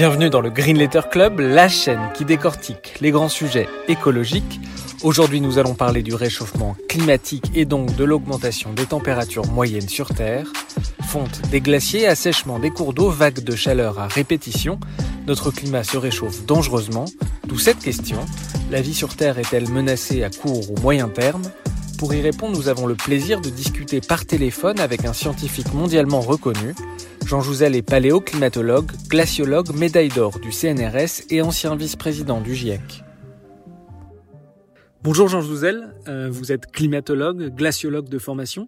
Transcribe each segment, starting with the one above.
Bienvenue dans le Green Letter Club, la chaîne qui décortique les grands sujets écologiques. Aujourd'hui, nous allons parler du réchauffement climatique et donc de l'augmentation des températures moyennes sur Terre. Fonte des glaciers, assèchement des cours d'eau, vagues de chaleur à répétition. Notre climat se réchauffe dangereusement. D'où cette question. La vie sur Terre est-elle menacée à court ou moyen terme? Pour y répondre, nous avons le plaisir de discuter par téléphone avec un scientifique mondialement reconnu. Jean Jouzel est paléoclimatologue, glaciologue, médaille d'or du CNRS et ancien vice-président du GIEC. Bonjour Jean Jouzel, euh, vous êtes climatologue, glaciologue de formation.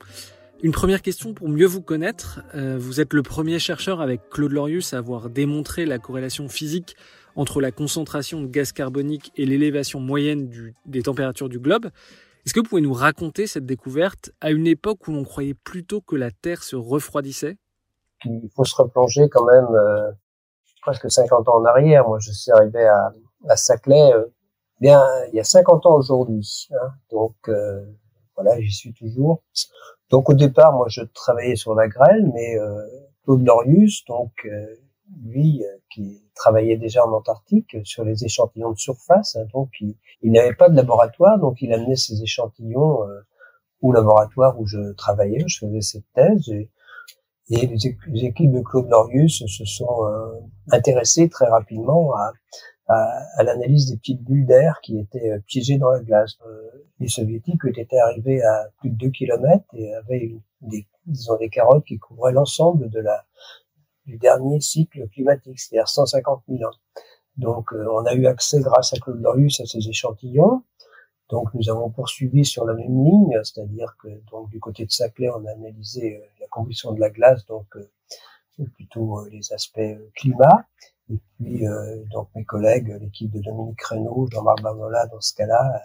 Une première question pour mieux vous connaître. Euh, vous êtes le premier chercheur avec Claude Lorius à avoir démontré la corrélation physique entre la concentration de gaz carbonique et l'élévation moyenne des températures du globe. Est-ce que vous pouvez nous raconter cette découverte à une époque où l'on croyait plutôt que la Terre se refroidissait? Il faut se replonger quand même euh, presque 50 ans en arrière. Moi, je suis arrivé à, à Saclay euh, bien il y a 50 ans aujourd'hui. Hein. Donc euh, voilà, j'y suis toujours. Donc au départ, moi, je travaillais sur la grêle, mais Claude Lorius, donc lui, qui travaillait déjà en Antarctique sur les échantillons de surface, hein, donc il, il n'avait pas de laboratoire, donc il amenait ses échantillons au laboratoire où je travaillais, je faisais cette thèse. Et, et les, équipes de Claude Lorius se sont euh, intéressées très rapidement à, à, à l'analyse des petites bulles d'air qui étaient euh, piégées dans la glace. Euh, les soviétiques étaient arrivés à plus de 2 km et avaient des, disons, des carottes qui couvraient l'ensemble de la, du dernier cycle climatique, c'est-à-dire 150 000 ans. Donc on a eu accès grâce à Claude Lorius à ces échantillons donc nous avons poursuivi sur la même ligne, c'est-à-dire que donc du côté de Saclay, on a analysé euh, la combustion de la glace, donc euh, plutôt euh, les aspects climat. Et puis donc mes collègues, l'équipe de Dominique Reynaud, Jean-Marc Barnola, dans ce cas-là,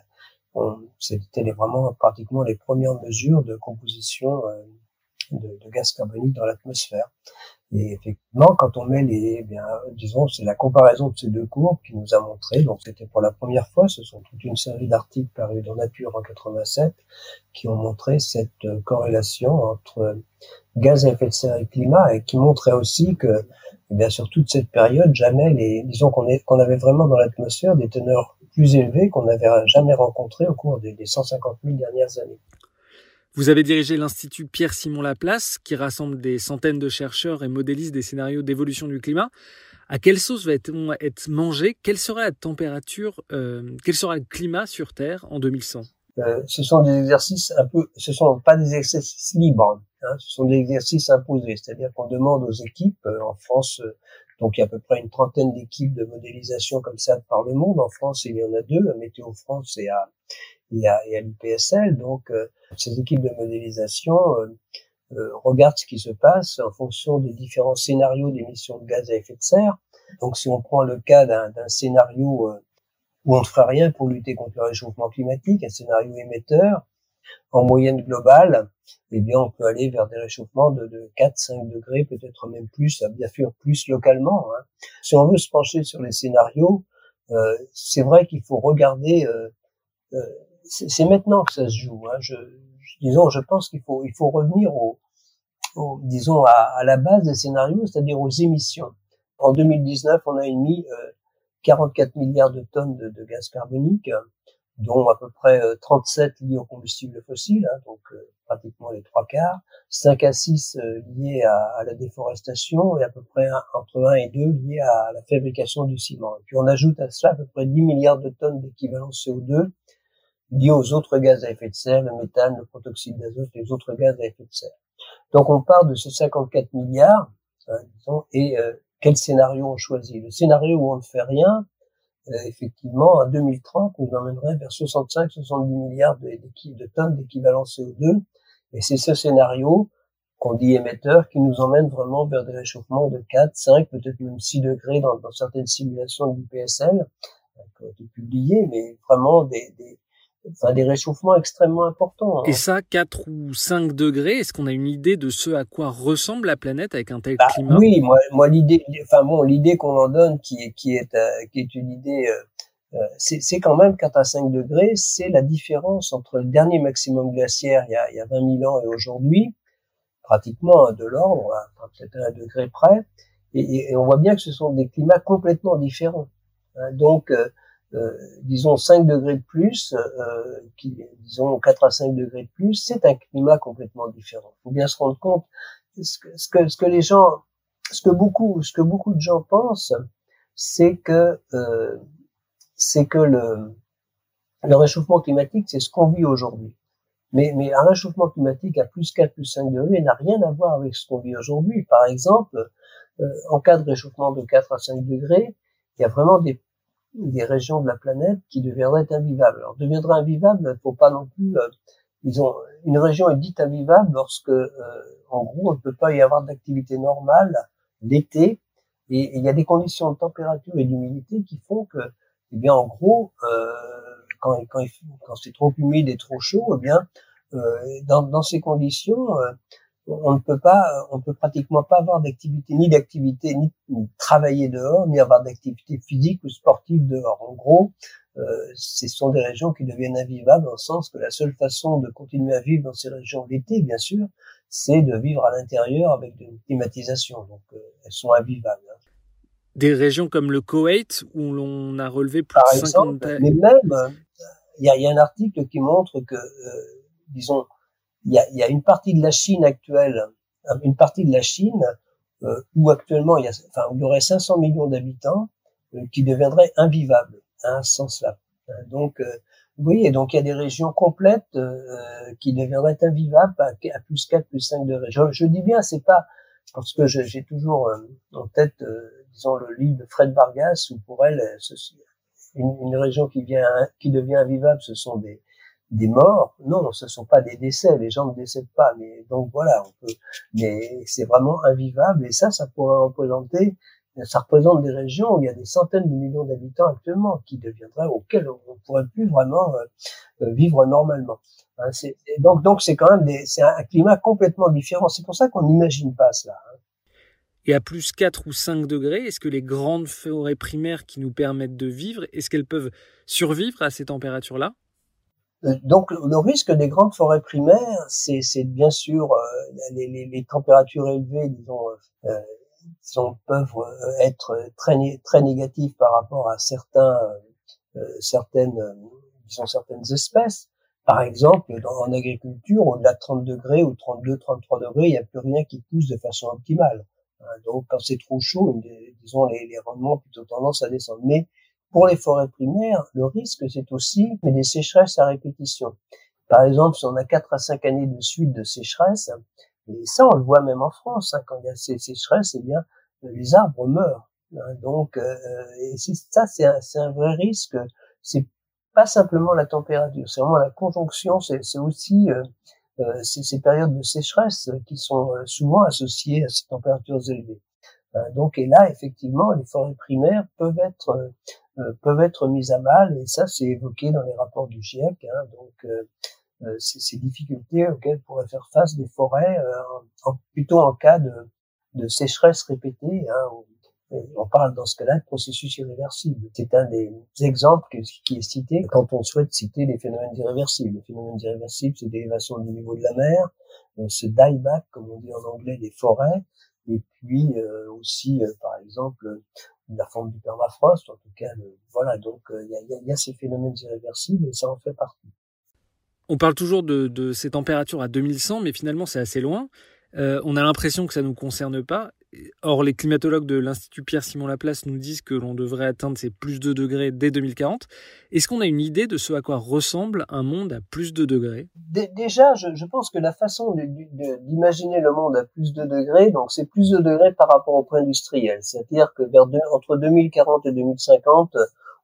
c'était vraiment pratiquement les premières mesures de composition de, gaz carbonique dans l'atmosphère. Et effectivement, quand on met les, eh bien, disons, c'est la comparaison de ces deux courbes qui nous a montré, donc c'était pour la première fois, ce sont toute une série d'articles parus dans Nature en 87 qui ont montré cette euh, corrélation entre gaz à effet de serre et climat et qui montraient aussi que, eh bien, sur toute cette période, jamais les, disons qu'on qu'on avait vraiment dans l'atmosphère des teneurs plus élevées qu'on n'avait jamais rencontrées au cours des 150 000 dernières années. Vous avez dirigé l'Institut Pierre-Simon Laplace, qui rassemble des centaines de chercheurs et modélise des scénarios d'évolution du climat. À quelle sauce va-t-on être mangé? Quelle sera la température euh, Quel sera le climat sur Terre en 2100 euh, Ce sont des exercices un peu, ce sont pas des exercices libres, hein, ce sont des exercices imposés. C'est-à-dire qu'on demande aux équipes euh, en France. Donc il y a à peu près une trentaine d'équipes de modélisation comme ça par le monde. En France, il y en a deux, à Météo France et à, et à, à l'IPSL. Donc, euh, ces équipes de modélisation euh, euh, regardent ce qui se passe en fonction des différents scénarios d'émissions de gaz à effet de serre. Donc, si on prend le cas d'un scénario où on ne fera rien pour lutter contre le réchauffement climatique, un scénario émetteur, en moyenne globale, eh bien, on peut aller vers des réchauffements de, de 4-5 degrés, peut-être même plus, bien sûr plus localement. Hein. Si on veut se pencher sur les scénarios, euh, c'est vrai qu'il faut regarder euh, euh, c'est maintenant que ça se joue. Hein. Je, disons, je pense qu'il faut, il faut revenir au, disons, à, à, la base des scénarios, c'est-à-dire aux émissions. En 2019, on a émis euh, 44 milliards de tonnes de, de, gaz carbonique, dont à peu près 37 euh, liés aux combustibles fossiles, hein, donc euh, pratiquement les trois quarts, 5 à 6 euh, liés à, à, la déforestation et à peu près entre 1 et 2 liés à la fabrication du ciment. Et puis on ajoute à cela à peu près 10 milliards de tonnes d'équivalent CO2 liés aux autres gaz à effet de serre, le méthane, le protoxyde d'azote, les autres gaz à effet de serre. Donc on part de ces 54 milliards, hein, disons, et euh, quel scénario on choisit? Le scénario où on ne fait rien, euh, effectivement, en 2030, nous emmènerait vers 65-70 milliards de, tonnes d'équivalent CO2, et c'est ce scénario qu'on dit émetteurs, qui nous emmènent vraiment vers des réchauffements de 4, 5, peut-être même 6 degrés dans, dans certaines simulations du PSL, qui ont été publiées, mais vraiment des, des, enfin, des réchauffements extrêmement importants. Hein. Et ça, 4 ou 5 degrés, est-ce qu'on a une idée de ce à quoi ressemble la planète avec un tel bah, climat? Oui, moi, moi l'idée, enfin bon, l'idée qu'on en donne, qui est, qui est, euh, qui est une idée, euh, euh c'est quand même 4 à 5 degrés, c'est la différence entre le dernier maximum glaciaire il y a, il y a 20 000 ans et aujourd'hui, pratiquement de l'ordre, peut-être à un degré près, et, et, on voit bien que ce sont des climats complètement différents. Hein. Donc, euh, disons 5 degrés de plus, euh, qui, disons 4 à 5 degrés de plus, c'est un climat complètement différent. Il faut bien se rendre compte ce que, ce que, ce que les gens, ce que beaucoup, ce que beaucoup de gens pensent, c'est que euh, c'est que le, le réchauffement climatique, c'est ce qu'on vit aujourd'hui. Mais, mais un réchauffement climatique à plus 4, plus 5 degrés n'a rien à voir avec ce qu'on vit aujourd'hui. Par exemple, euh, en cas de réchauffement de 4 à 5 degrés, il y a vraiment des des régions de la planète qui deviendraient invivables. Alors, deviendraient invivables, il faut pas non plus, euh, disons, une région est dite invivable lorsque, euh, en gros, on ne peut pas y avoir d'activité normale l'été, et, il y a des conditions de température et d'humidité qui font que, eh bien, en gros, euh, quand, quand, quand c'est trop humide et trop chaud, eh bien, euh, dans, dans, ces conditions, on ne peut pas, on peut pratiquement pas avoir d'activité, ni d'activité, ni, travailler dehors, ni avoir d'activité physique ou sportive dehors. En gros, euh, ce sont des régions qui deviennent invivables, dans le sens que la seule façon de continuer à vivre dans ces régions l'été, bien sûr, c'est de vivre à l'intérieur avec une climatisation. Donc, euh, elles sont invivables. Hein. Des régions comme le Koweït, où l'on a relevé plus Par de exemple, Mais même, il y a, y a, un article qui montre que, euh, disons, il y a, y a une partie de la Chine actuelle, une partie de la Chine euh, où actuellement il y a, enfin, où il y aurait 500 millions d'habitants euh, qui deviendraient invivables à un sens-là. Euh, donc, euh, vous voyez, donc il y a des régions complètes euh, qui deviendraient invivables à, plus 4, plus 5 degrés. Je, je dis bien, c'est pas parce que j'ai toujours en tête, disons, le livre de Fred Vargas, où pour elle, une, une région qui, vient, qui devient invivable, ce sont des, des morts. Non, ce sont pas des décès. Les gens ne décèdent pas. Mais donc voilà, on peut. Mais c'est vraiment invivable. Et ça, ça pourrait représenter. Ça représente des régions où il y a des centaines de millions d'habitants actuellement qui deviendraient auxquels on ne pourrait plus vraiment euh, euh, vivre normalement. Hein, donc donc c'est quand même des, c'est un climat complètement différent. C'est pour ça qu'on n'imagine pas cela. Hein. Et à plus 4 ou 5 degrés, est-ce que les grandes forêts primaires qui nous permettent de vivre, est-ce qu'elles peuvent survivre à ces températures-là? Donc le risque des grandes forêts primaires, c'est bien sûr euh, les, les, les, températures élevées, disons, euh, peuvent être très très négatives par rapport à certains certaines disons certaines espèces. Par exemple, dans, en agriculture, au-delà de 30 degrés ou 32, 33 degrés, il n'y a plus rien qui pousse de façon optimale. Hein, donc, quand c'est trop chaud, disons, les, les rendements ont plutôt tendance à descendre. Pour les forêts primaires, le risque, c'est aussi des sécheresses à répétition. Par exemple, si on a 4 à 5 années de suite de sécheresse, et ça, on le voit même en France, hein, quand il y a ces sécheresses, eh bien, les arbres meurent. Hein. donc, euh, et ça, c'est un, un, vrai risque. C'est pas simplement la température, c'est vraiment la conjonction, c'est aussi euh, euh, ces, périodes de sécheresse qui sont euh, souvent associées à ces températures élevées. Euh, donc, et là, effectivement, les forêts primaires peuvent être euh, peuvent être mises à mal, et ça, c'est évoqué dans les rapports du GIEC. Hein, donc, euh, ces difficultés auxquelles pourraient faire face des forêts, plutôt en cas de, de sécheresse répétée. Hein, on parle dans ce cas-là de processus irréversible. C'est un des exemples qui est cité quand on souhaite citer les phénomènes irréversibles. Les phénomènes irréversibles, c'est l'élévation du niveau de la mer, ce dieback, comme on dit en anglais, des forêts, et puis euh, aussi, euh, par exemple, la forme du permafrost, en tout cas, voilà, donc euh, il y, a, ces phénomènes irréversibles et ça en fait partie. On parle toujours de, ces températures à 2100, mais finalement c'est assez loin. On a l'impression que ça ne nous concerne pas. Or, les climatologues de l'Institut Pierre-Simon Laplace nous disent que l'on devrait atteindre ces plus de degrés dès 2040. Est-ce qu'on a une idée de ce à quoi ressemble un monde à plus de degrés? Déjà, je, pense que la façon d'imaginer le monde à plus de degrés, donc c'est plus de degrés par rapport au point industriel. C'est-à-dire que vers entre 2040 et 2050,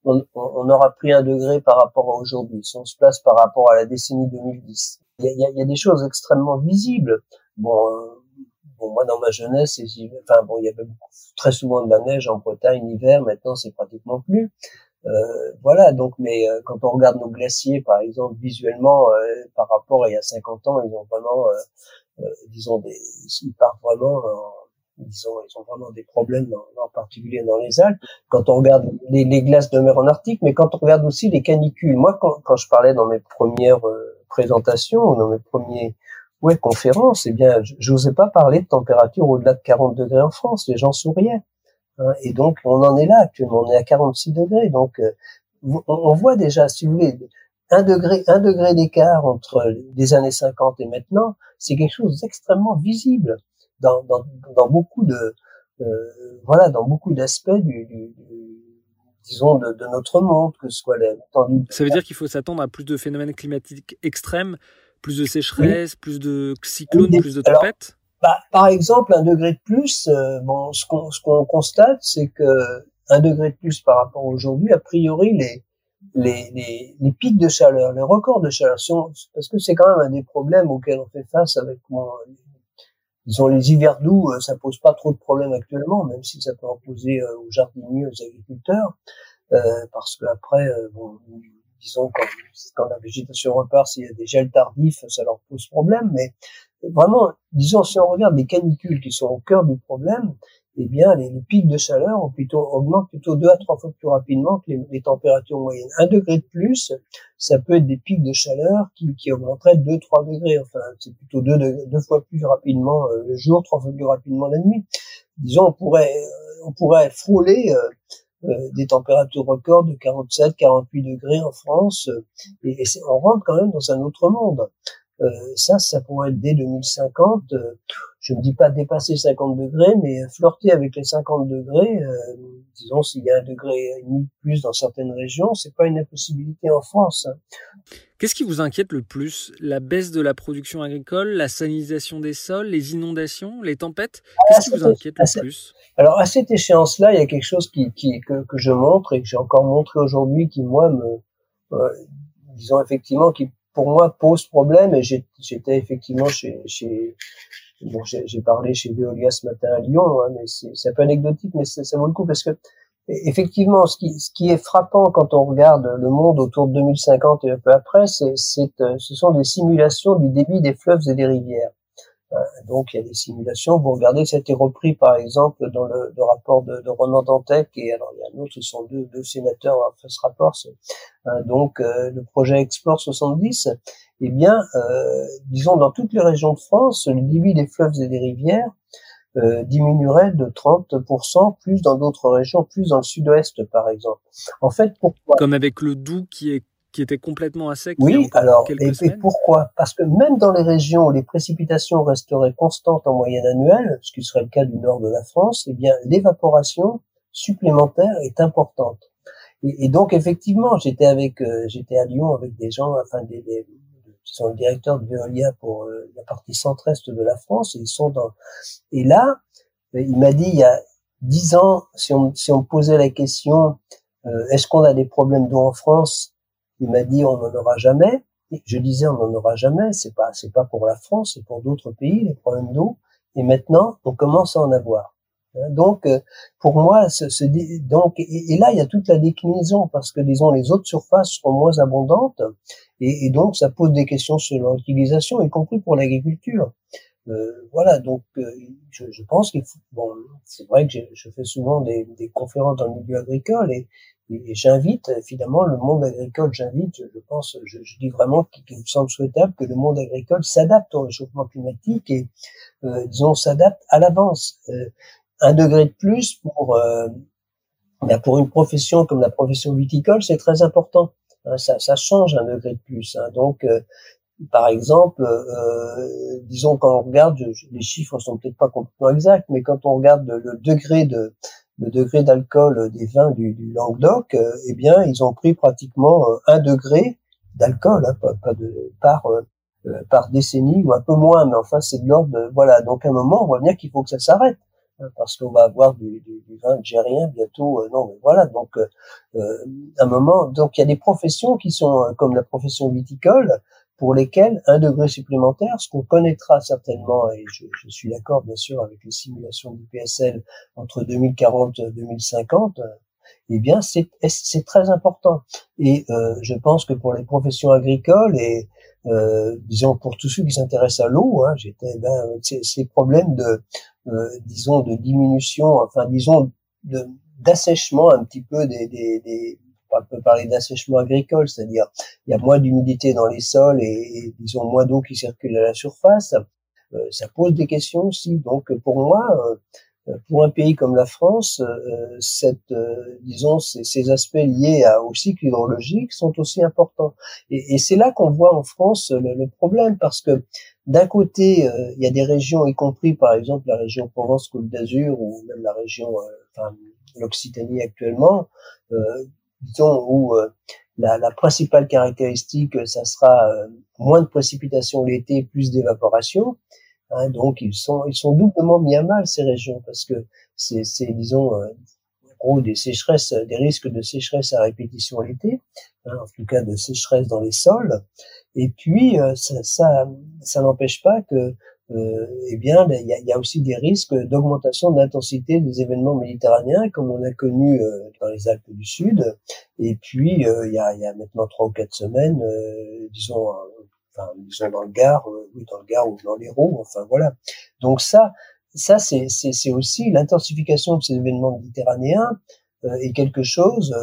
on, aura pris un degré par rapport à aujourd'hui. Si on se place par rapport à la décennie 2010. Il y a, il y a des choses extrêmement visibles. Bon, euh, bon, moi dans ma jeunesse, enfin bon, il y avait très souvent de la neige en Bretagne l'hiver. Maintenant, c'est pratiquement plus. Euh, voilà, donc, mais euh, quand on regarde nos glaciers, par exemple, visuellement, euh, par rapport à il y a 50 ans, ils ont vraiment, disons, des, ils partent vraiment, disons, ils ont vraiment des problèmes, en particulier dans les Alpes. Quand on regarde les, les, glaces de mer en Arctique, mais quand on regarde aussi les canicules, moi, quand, quand je parlais dans mes premières présentations, dans mes premiers ouais, conférences, eh bien, je n'osais pas parler de température au-delà de 40 degrés en France. Les gens souriaient. Hein, et donc, on en est là actuellement, on est à 46 degrés. Donc, euh, on, voit déjà, si vous voulez, un degré, un degré d'écart entre les années 50 et maintenant, c'est quelque chose d'extrêmement visible dans, dans, dans, beaucoup de, euh, voilà, dans beaucoup d'aspects du, du, disons, de, de, notre monde, que ce soit l'étendue. Ça veut dire qu'il faut s'attendre à plus de phénomènes climatiques extrêmes, plus de sécheresse, plus de cyclones, plus de tempêtes bah, par exemple, un degré de plus, euh, bon, ce qu'on ce qu'on constate, c'est que un degré de plus par rapport à aujourd'hui, a priori, les, les, les, les, pics de chaleur, les records de chaleur, parce que c'est quand même un des problèmes auxquels on fait face avec mon, disons les hivers doux, euh, ça pose pas trop de problèmes actuellement, même si ça peut en poser euh, aux jardiniers, aux agriculteurs, euh, parce qu'après, bon, disons quand, quand la végétation repart, s'il y a des gels tardifs, ça leur pose problème, mais vraiment, disons, si on regarde les canicules qui sont au cœur du problème, eh bien, les, pics de chaleur ont plutôt, augmentent plutôt deux à trois fois plus rapidement que les, températures moyennes. Un degré de plus, ça peut être des pics de chaleur qui, qui augmenteraient deux, trois degrés. Enfin, c'est plutôt deux, deux, fois plus rapidement euh, le jour, trois fois plus rapidement la nuit. Disons, on pourrait, euh, on pourrait frôler euh, des températures records de 47, 48 degrés en France, et, et on rentre quand même dans un autre monde. Euh, ça, ça pourrait être dès 2050. Euh, je ne dis pas dépasser 50 degrés, mais flirter avec les 50 degrés. Disons, s'il y a un degré et demi de plus dans certaines régions, c'est pas une impossibilité en France. Hein. Qu'est-ce qui vous inquiète le plus? La baisse de la production agricole, la salinisation des sols, les inondations, les tempêtes? Qu'est-ce qui vous inquiète le plus? Alors à cette échéance-là, il y a quelque chose qui, qui que, que, je montre et que j'ai encore montré aujourd'hui, qui moi me, euh, disons effectivement, qui pour moi pose problème et j'étais effectivement chez, chez bon, j'ai parlé chez Veolia ce matin à Lyon, hein, mais c'est un peu anecdotique, mais ça, vaut le coup parce que effectivement, ce qui, ce qui est frappant quand on regarde le monde autour de 2050 et un peu après, c'est, euh, ce sont des simulations du débit des fleuves et des rivières. Euh, donc il y a des simulations. Vous regardez, ça a été repris par exemple dans le, le rapport de, de, Ronan Dantec et alors il y a un autre, ce sont deux, deux sénateurs fait ce rapport. Euh, donc euh, le projet Explore 70. Eh bien, euh, disons dans toutes les régions de France, le débit des fleuves et des rivières diminuerait de 30%, plus dans d'autres régions, plus dans le sud-ouest par exemple. En fait, pourquoi? Comme avec le Doubs qui est qui était complètement à sec. Oui, alors, et, et, pourquoi? Parce que même dans les régions où les précipitations resteraient constantes en moyenne annuelle, ce qui serait le cas du nord de la France, eh bien, l'évaporation supplémentaire est importante. Et, et donc, effectivement, j'étais avec, euh, j'étais à Lyon avec des gens, enfin, des, des qui sont le directeur de Veolia pour euh, la partie centre-est de la France, et ils sont dans, et là, euh, il m'a dit, il y a dix ans, si on, si on posait la question, est-ce qu'on a des problèmes d'eau en France il m'a dit on n'en aura jamais. je disais on n'en aura jamais. C'est pas c'est pas pour la France, c'est pour d'autres pays les problèmes d'eau. Et maintenant on commence à en avoir. Donc euh, pour moi ce, ce donc et, là il y a toute la déclinaison parce que disons les autres surfaces seront moins abondantes et, et donc ça pose des questions sur leur utilisation y compris pour l'agriculture. Euh, voilà, donc euh, je, je, pense qu'il faut. Bon, c'est vrai que je fais souvent des, des, conférences dans le milieu agricole et, et, j'invite évidemment le monde agricole. J'invite, je pense, je, je dis vraiment qu'il me semble souhaitable que le monde agricole s'adapte au réchauffement climatique et euh, disons s'adapte à l'avance. Euh, un degré de plus pour euh, ben pour une profession comme la profession viticole, c'est très important. Hein, ça, ça, change un degré de plus. Hein. Donc par exemple, euh, disons quand on regarde, les chiffres sont peut-être pas complètement exacts, mais quand on regarde le, degré de le degré d'alcool des vins du, du Languedoc, euh, eh bien, ils ont pris pratiquement euh, un degré d'alcool, hein, pas, pas, de par euh, par décennie ou un peu moins, mais enfin c'est de l'ordre voilà. Donc à un moment, on voit bien qu'il faut que ça s'arrête parce qu'on va avoir du, du, du vin algérien bientôt. non, mais voilà. Donc à un moment, donc il y a des professions qui sont comme la profession viticole pour lesquels un degré supplémentaire, ce qu'on connaîtra certainement, et je, je suis d'accord bien sûr avec les simulations du PSL entre 2040 et 2050, eh bien c'est très important. Et euh, je pense que pour les professions agricoles et euh, disons pour tous ceux qui s'intéressent à l'eau, hein, j'étais ben ces problèmes de euh, disons de diminution, enfin disons de d'assèchement un petit peu des, des, des on peut parler d'assèchement agricole, c'est-à-dire il y a moins d'humidité dans les sols et, disons moins d'eau qui circule à la surface. Euh, ça pose des questions aussi. Donc pour moi, euh, pour un pays comme la France, euh, cette, disons, ces, aspects liés à, au cycle hydrologique sont aussi importants. Et, et c'est là qu'on voit en France le, le, problème, parce que d'un côté, il y a des régions, y compris par exemple la région Provence-Côte d'Azur ou même la région, enfin l'Occitanie actuellement, disons, où euh, la, la, principale caractéristique, ça sera euh, moins de précipitations l'été, plus d'évaporation. Hein, donc ils sont ils sont doublement mis à mal ces régions parce que c'est disons euh, gros des sécheresses, des risques de sécheresse à répétition l'été, hein, en tout cas de sécheresse dans les sols. Et puis ça ça, ça n'empêche pas que euh, eh bien, il y a, aussi des risques d'augmentation d'intensité des événements méditerranéens, comme on a connu euh, dans les Alpes du Sud. Et puis, euh, il y, a, maintenant trois ou quatre semaines, euh, disons, enfin, dans le Gard, oui, dans le Gard ou dans l'Hérault, enfin voilà. Donc ça, ça c'est aussi l'intensification de ces événements méditerranéens est quelque chose,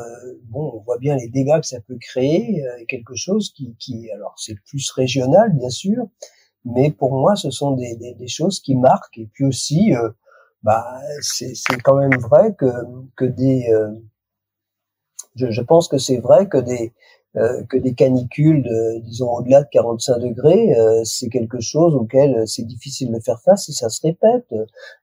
bon, on voit bien les dégâts que ça peut créer, quelque chose qui, qui alors c'est plus régional bien sûr, mais pour moi, ce sont des, des, des choses qui marquent. Et puis aussi, euh, bah, c'est quand même vrai que, que des, euh, je, je, pense que c'est vrai que des, euh, que des canicules, de, disons au-delà de 45 degrés, c'est quelque chose auquel c'est difficile de faire face et ça se répète.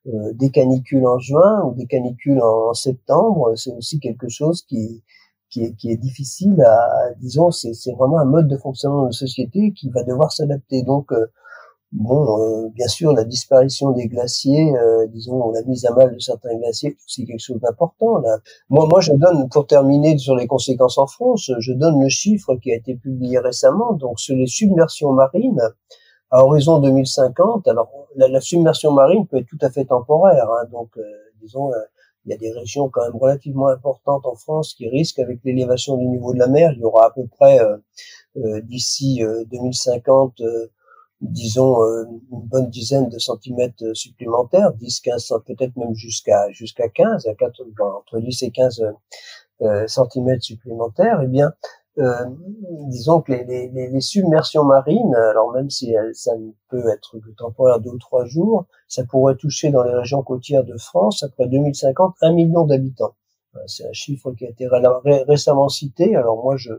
des canicules en juin ou des canicules en, septembre, c'est aussi quelque chose qui, qui est, qui est difficile à, disons, c'est vraiment un mode de fonctionnement de société qui va devoir s'adapter. Donc, Bon, euh, bien sûr, la disparition des glaciers, euh, disons, la mise à mal de certains glaciers, c'est quelque chose d'important. Là. Moi, moi, je donne, pour terminer sur les conséquences en France, je donne le chiffre qui a été publié récemment, donc sur les submersions marines à horizon 2050. Alors, la, submersion marine peut être tout à fait temporaire, hein, donc, euh, disons, il y a des régions quand même relativement importantes en France qui risquent, avec l'élévation du niveau de la mer, il y aura à peu près d'ici 2050 disons euh, une bonne dizaine de centimètres supplémentaires, 10, 15, peut-être même jusqu'à jusqu'à 15, à 4, entre 10 et 15 euh, centimètres supplémentaires, eh bien, euh, disons que les, les, les, submersions marines, alors même si ça ne peut être que temporaire deux ou trois jours, ça pourrait toucher dans les régions côtières de France, après 2050, un million d'habitants. C'est un chiffre qui a été récemment cité. Alors moi, je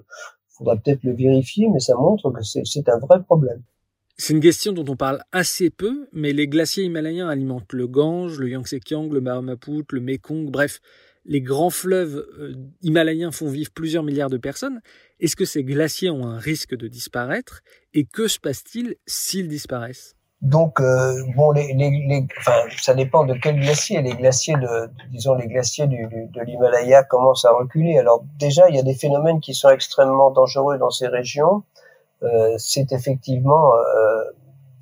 faudra peut-être le vérifier, mais ça montre que c'est un vrai problème. C'est une question dont on parle assez peu, mais les glaciers himalayens alimentent le Gange, le Yangtze-Kiang, le Mahamaput, le Mekong, bref, les grands fleuves euh, himalayens font vivre plusieurs milliards de personnes. Est-ce que ces glaciers ont un risque de disparaître? Et que se passe-t-il s'ils disparaissent? Donc euh, bon, les, les, enfin, ça dépend de quel glacier. Les glaciers de, disons, les glaciers de l'Himalaya commencent à reculer. Alors déjà, il y a des phénomènes qui sont extrêmement dangereux dans ces régions. Euh, c'est effectivement, euh,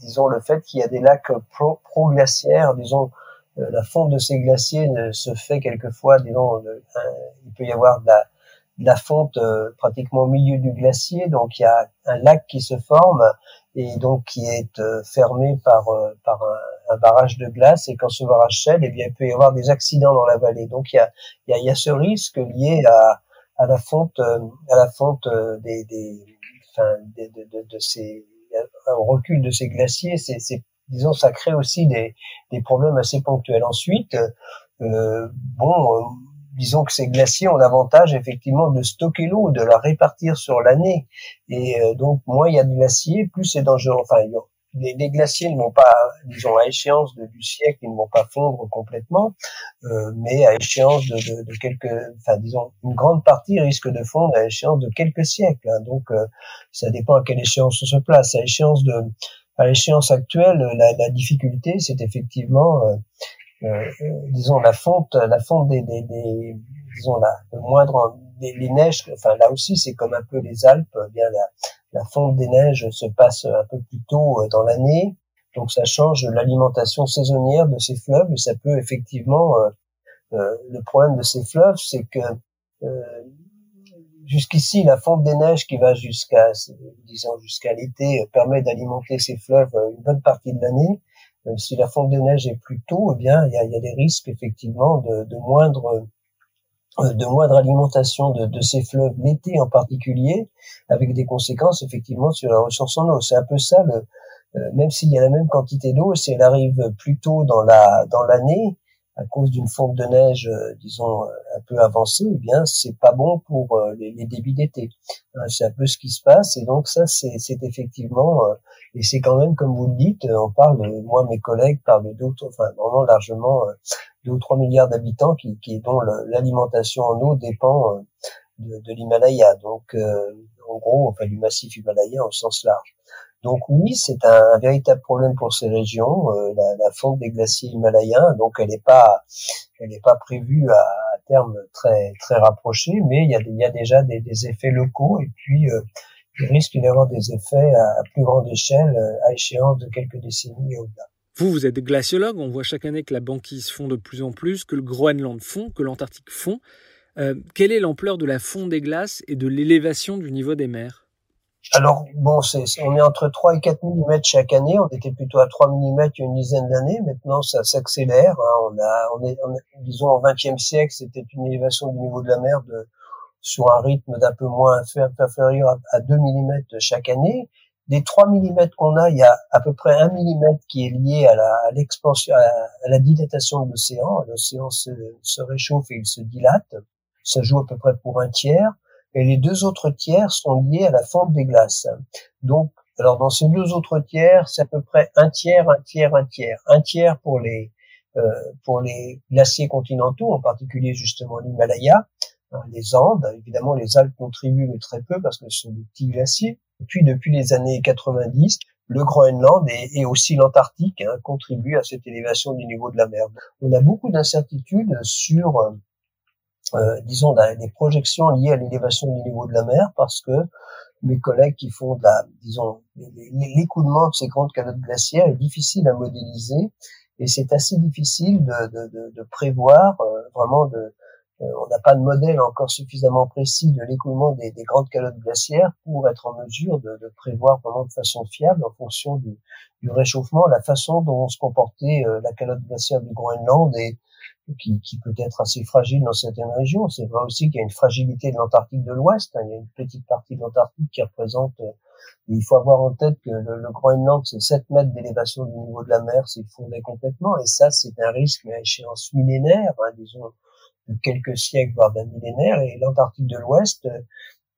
disons, le fait qu'il y a des lacs pro, glaciaires disons, euh, la fonte de ces glaciers ne se fait quelquefois, disons, il peut y avoir de la, de la fonte pratiquement au milieu du glacier, donc il y a un lac qui se forme et donc qui est fermé par par un, barrage de glace et quand ce barrage cède, eh bien il peut y avoir des accidents dans la vallée. Donc il y a il y a, il y a ce risque lié à à la fonte à la fonte des, des de, de, de, ces recul de ces glaciers, c'est, disons, ça crée aussi des, des problèmes assez ponctuels. Ensuite, euh, bon, euh, disons que ces glaciers ont l'avantage effectivement de stocker l'eau, de la répartir sur l'année. Et euh, donc, moins il y a de glaciers, plus c'est dangereux. Enfin, les, glaciers ne vont pas, disons, à échéance de, du siècle, ils ne vont pas fondre complètement, euh, mais à échéance de, de, de, quelques, enfin, disons, une grande partie risque de fondre à échéance de quelques siècles. Hein. donc, euh, ça dépend à quelle échéance on se place. À échéance de, à l'échéance actuelle, la, la difficulté, c'est effectivement, euh, euh disons, la fonte, la fonte des, des, des disons, la, le moindre, les, les, neiges, enfin là aussi, c'est comme un peu les Alpes, bien la, la fonte des neiges se passe un peu plus tôt dans l'année, donc ça change l'alimentation saisonnière de ces fleuves et ça peut effectivement le problème de ces fleuves, c'est que jusqu'ici, la fonte des neiges qui va jusqu'à, disons, jusqu'à l'été euh, permet d'alimenter ces fleuves euh, une bonne partie de l'année. Si la fonte des neiges est plus tôt, eh bien, il y a, des risques effectivement de, de moindre euh, de moindre alimentation de, de ces fleuves l'été en particulier, avec des conséquences effectivement sur la ressource en eau. C'est un peu ça, le, même s'il y a la même quantité d'eau, si elle arrive plus tôt dans la dans l'année, à cause d'une fonte de neige, euh, disons, euh, un peu avancée, eh bien, c'est pas bon pour euh, les, les débits d'été. C'est un peu ce qui se passe, et donc ça, c'est effectivement, et c'est quand même, comme vous le dites, on parle, moi, mes collègues parlent deux, enfin, vraiment largement, deux ou trois milliards d'habitants qui, qui, dont l'alimentation en eau dépend de, de l'Himalaya. Donc, en gros, enfin, du massif himalaya au sens large. Donc oui, c'est un, véritable problème pour ces régions, euh, la, fonte des glaciers himalayens. Donc elle n'est pas, elle n'est pas prévue à, terme très très rapproché, mais il y a, il y a déjà des, des, effets locaux et puis euh, il risque d'y avoir des effets à, plus grande échelle euh, à échéance de quelques décennies au-delà. Vous, vous êtes glaciologue, on voit chaque année que la banquise fond de plus en plus, que le Groenland fond, que l'Antarctique fond. quelle est l'ampleur de la fonte des glaces et de l'élévation du niveau des mers? Alors bon, c'est, on est entre 3 et 4 mm chaque année. On était plutôt à 3 mm il y a une dizaine d'années. Maintenant, ça s'accélère. Hein. On a, on est, disons, au XXe siècle, c'était une élévation du niveau de la mer de sur un rythme d'un peu moins inférieur à 2 mm chaque année. Des 3 mm qu'on a, il y a à peu près 1 mm qui est lié à la, à à, la dilatation de l'océan. L'océan se, se réchauffe et il se dilate. Ça joue à peu près pour un tiers et les deux autres tiers sont liés à la fonte des glaces. Donc, alors dans ces deux autres tiers, c'est à peu près un tiers, un tiers, un tiers. Un tiers pour les euh, pour les glaciers continentaux, en particulier justement l'Himalaya, les Andes. Évidemment, les Alpes contribuent mais très peu parce que ce sont des petits glaciers. Et puis depuis les années 90, le Groenland et, aussi l'Antarctique hein, contribuent à cette élévation du niveau de la mer. On a beaucoup d'incertitudes sur euh, euh, disons, des projections liées à l'élévation du niveau de la mer parce que mes collègues qui font de la, disons, l'écoulement de ces grandes calottes glaciaires est difficile à modéliser et c'est assez difficile de, de, de, de prévoir euh, vraiment de, on n'a pas de modèle encore suffisamment précis de l'écoulement des, des, grandes calottes glaciaires pour être en mesure de, de, prévoir vraiment de façon fiable en fonction du, du réchauffement la façon dont se comportait la calotte glaciaire du Groenland et qui, qui, peut être assez fragile dans certaines régions. C'est vrai aussi qu'il y a une fragilité de l'Antarctique de l'Ouest. Hein. Il y a une petite partie de l'Antarctique qui représente. Euh, il faut avoir en tête que le, le Groenland, c'est 7 mètres d'élévation du niveau de la mer s'il fondait complètement. Et ça, c'est un risque à échéance millénaire, hein, disons de quelques siècles, voire d'un millénaire. Et l'Antarctique de l'Ouest,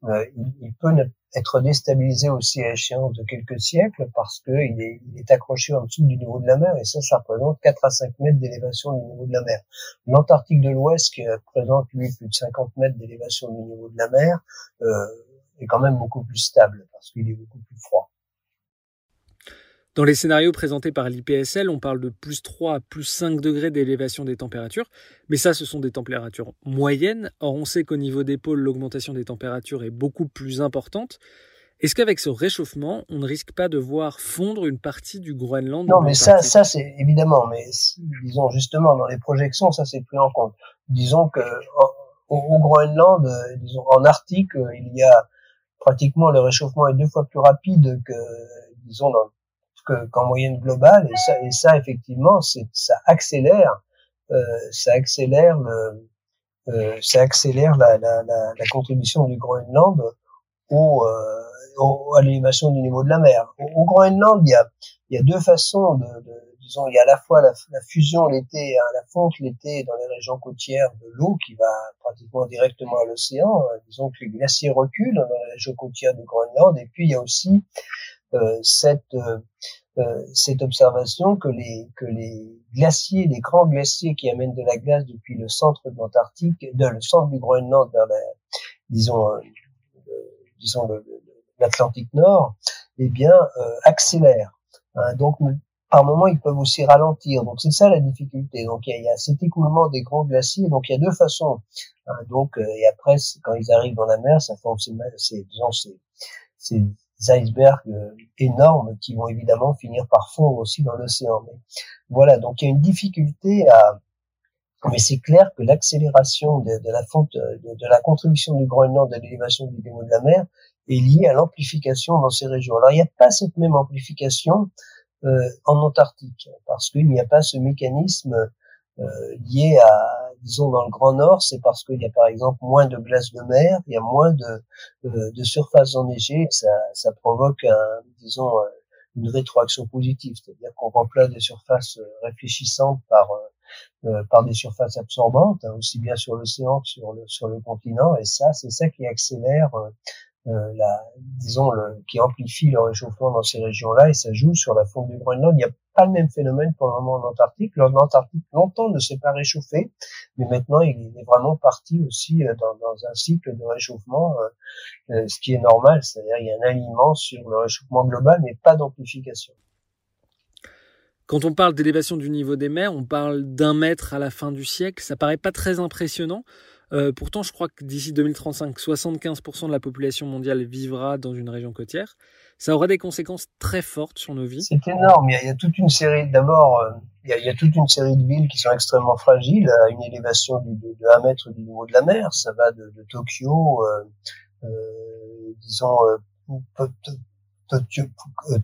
euh, il, il, peut être déstabilisé aussi à échéance de quelques siècles parce qu'il est, il est accroché en dessous du niveau de la mer et ça, ça représente 4 à 5 mètres d'élévation du niveau de la mer. L'Antarctique de l'Ouest, qui représente lui plus de 50 mètres d'élévation du niveau de la mer, euh, est quand même beaucoup plus stable parce qu'il est beaucoup plus froid. Dans les scénarios présentés par l'IPSL, on parle de plus 3 à plus 5 degrés d'élévation des températures, mais ça, ce sont des températures moyennes. Or, on sait qu'au niveau des pôles, l'augmentation des températures est beaucoup plus importante. Est-ce qu'avec ce réchauffement, on ne risque pas de voir fondre une partie du Groenland Non, mais ça, ça c'est évidemment, mais disons justement dans les projections, ça c'est pris en compte. Disons que au, Groenland, euh, disons en Arctique, euh, il y a pratiquement le réchauffement est deux fois plus rapide que disons dans qu'en moyenne globale et ça, effectivement ça accélère euh, ça accélère le, euh, ça accélère la, contribution du Groenland au, euh, au à l'élévation du niveau de la mer. Au, Groenland, il y a, deux façons de, disons, il y a à la fois la, fusion l'été, hein, la fonte l'été dans les régions côtières de l'eau qui va pratiquement directement à l'océan. disons que les glaciers reculent dans les régions côtières du Groenland, et puis il y a aussi cette euh, euh, cette observation que les que les glaciers, les grands glaciers qui amènent de la glace depuis le centre de l'Antarctique, de le centre du Groenland vers la, disons disons l'Atlantique Nord, eh bien accélèrent. Hein, donc par moment, ils peuvent aussi ralentir. Donc c'est ça la difficulté. Donc il y, a, cet écoulement des grands glaciers. Donc il y a deux façons. Hein, donc et après, quand ils arrivent dans la mer, ça forme ces, disons, ces, icebergs énormes qui vont évidemment finir par fondre aussi dans l'océan. Voilà, donc il y a une difficulté à, mais c'est clair que l'accélération de, la fonte, de, la contribution du Groenland à l'élévation du niveau de la mer est liée à l'amplification dans ces régions. Alors il n'y a pas cette même amplification euh, en Antarctique parce qu'il n'y a pas ce mécanisme euh, lié à, disons dans le Grand Nord, c'est parce qu'il y a par exemple moins de glace de mer, il y a moins de, euh, de surface enneigée, ça, ça provoque un, disons une rétroaction positive, c'est-à-dire qu'on remplace des surfaces réfléchissantes par euh, par des surfaces absorbantes, hein, aussi bien sur l'océan que sur le, sur le continent. Et ça, c'est ça qui accélère, euh, euh, la, disons, le, qui amplifie le réchauffement dans ces régions-là. Et ça joue sur la fonte du Groenland. Il n'y a pas le même phénomène pour le moment en Antarctique. L'Antarctique longtemps ne s'est pas réchauffé, mais maintenant il est vraiment parti aussi dans, dans un cycle de réchauffement, ce qui est normal. C'est-à-dire il y a un alignement sur le réchauffement global, mais pas d'amplification. Quand on parle d'élévation du niveau des mers, on parle d'un mètre à la fin du siècle. Ça paraît pas très impressionnant. Euh, pourtant, je crois que d'ici 2035, 75% de la population mondiale vivra dans une région côtière. Ça aura des conséquences très fortes sur nos vies. C'est énorme. Il y, a, toute une série. D'abord, euh, il, y a, toute une série de villes qui sont extrêmement fragiles à une élévation de, de 1 mètre du niveau de la mer. Ça va de, Tokyo, euh, disons,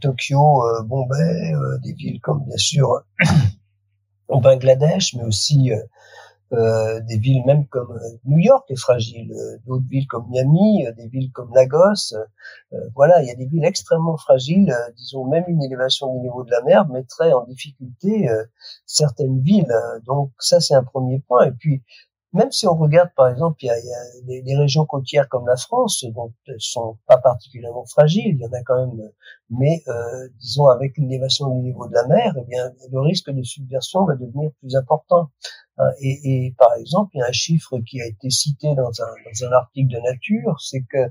Tokyo, euh, Bombay, des villes comme bien sûr au Bangladesh, mais aussi euh, des villes même comme New York est fragile, d'autres villes comme Miami, des villes comme Lagos. voilà, il y a des villes extrêmement fragiles. disons même une élévation du niveau de la mer mettrait en difficulté certaines villes. donc ça c'est un premier point. Et puis même si on regarde, par exemple, il y a, il y a des, régions côtières comme la France, donc sont pas particulièrement fragiles, il y en a quand même, mais euh, disons avec l'élévation du niveau de la mer, eh bien le risque de subversion va devenir plus important. Hein, et, et, par exemple, il y a un chiffre qui a été cité dans un, dans un article de Nature, c'est que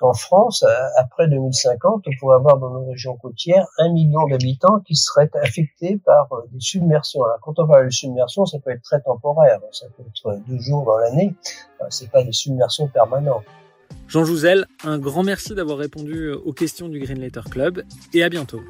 en France, après 2050, on pourrait avoir dans nos régions côtières un million d'habitants qui seraient affectés par euh, des submersions. Alors, quand on parle de submersion, ça peut être très temporaire. Ça peut être deux jours dans l'année. C'est pas des submersions permanentes. Jean Jouzel, un grand merci d'avoir répondu aux questions du Green Letter Club et à bientôt.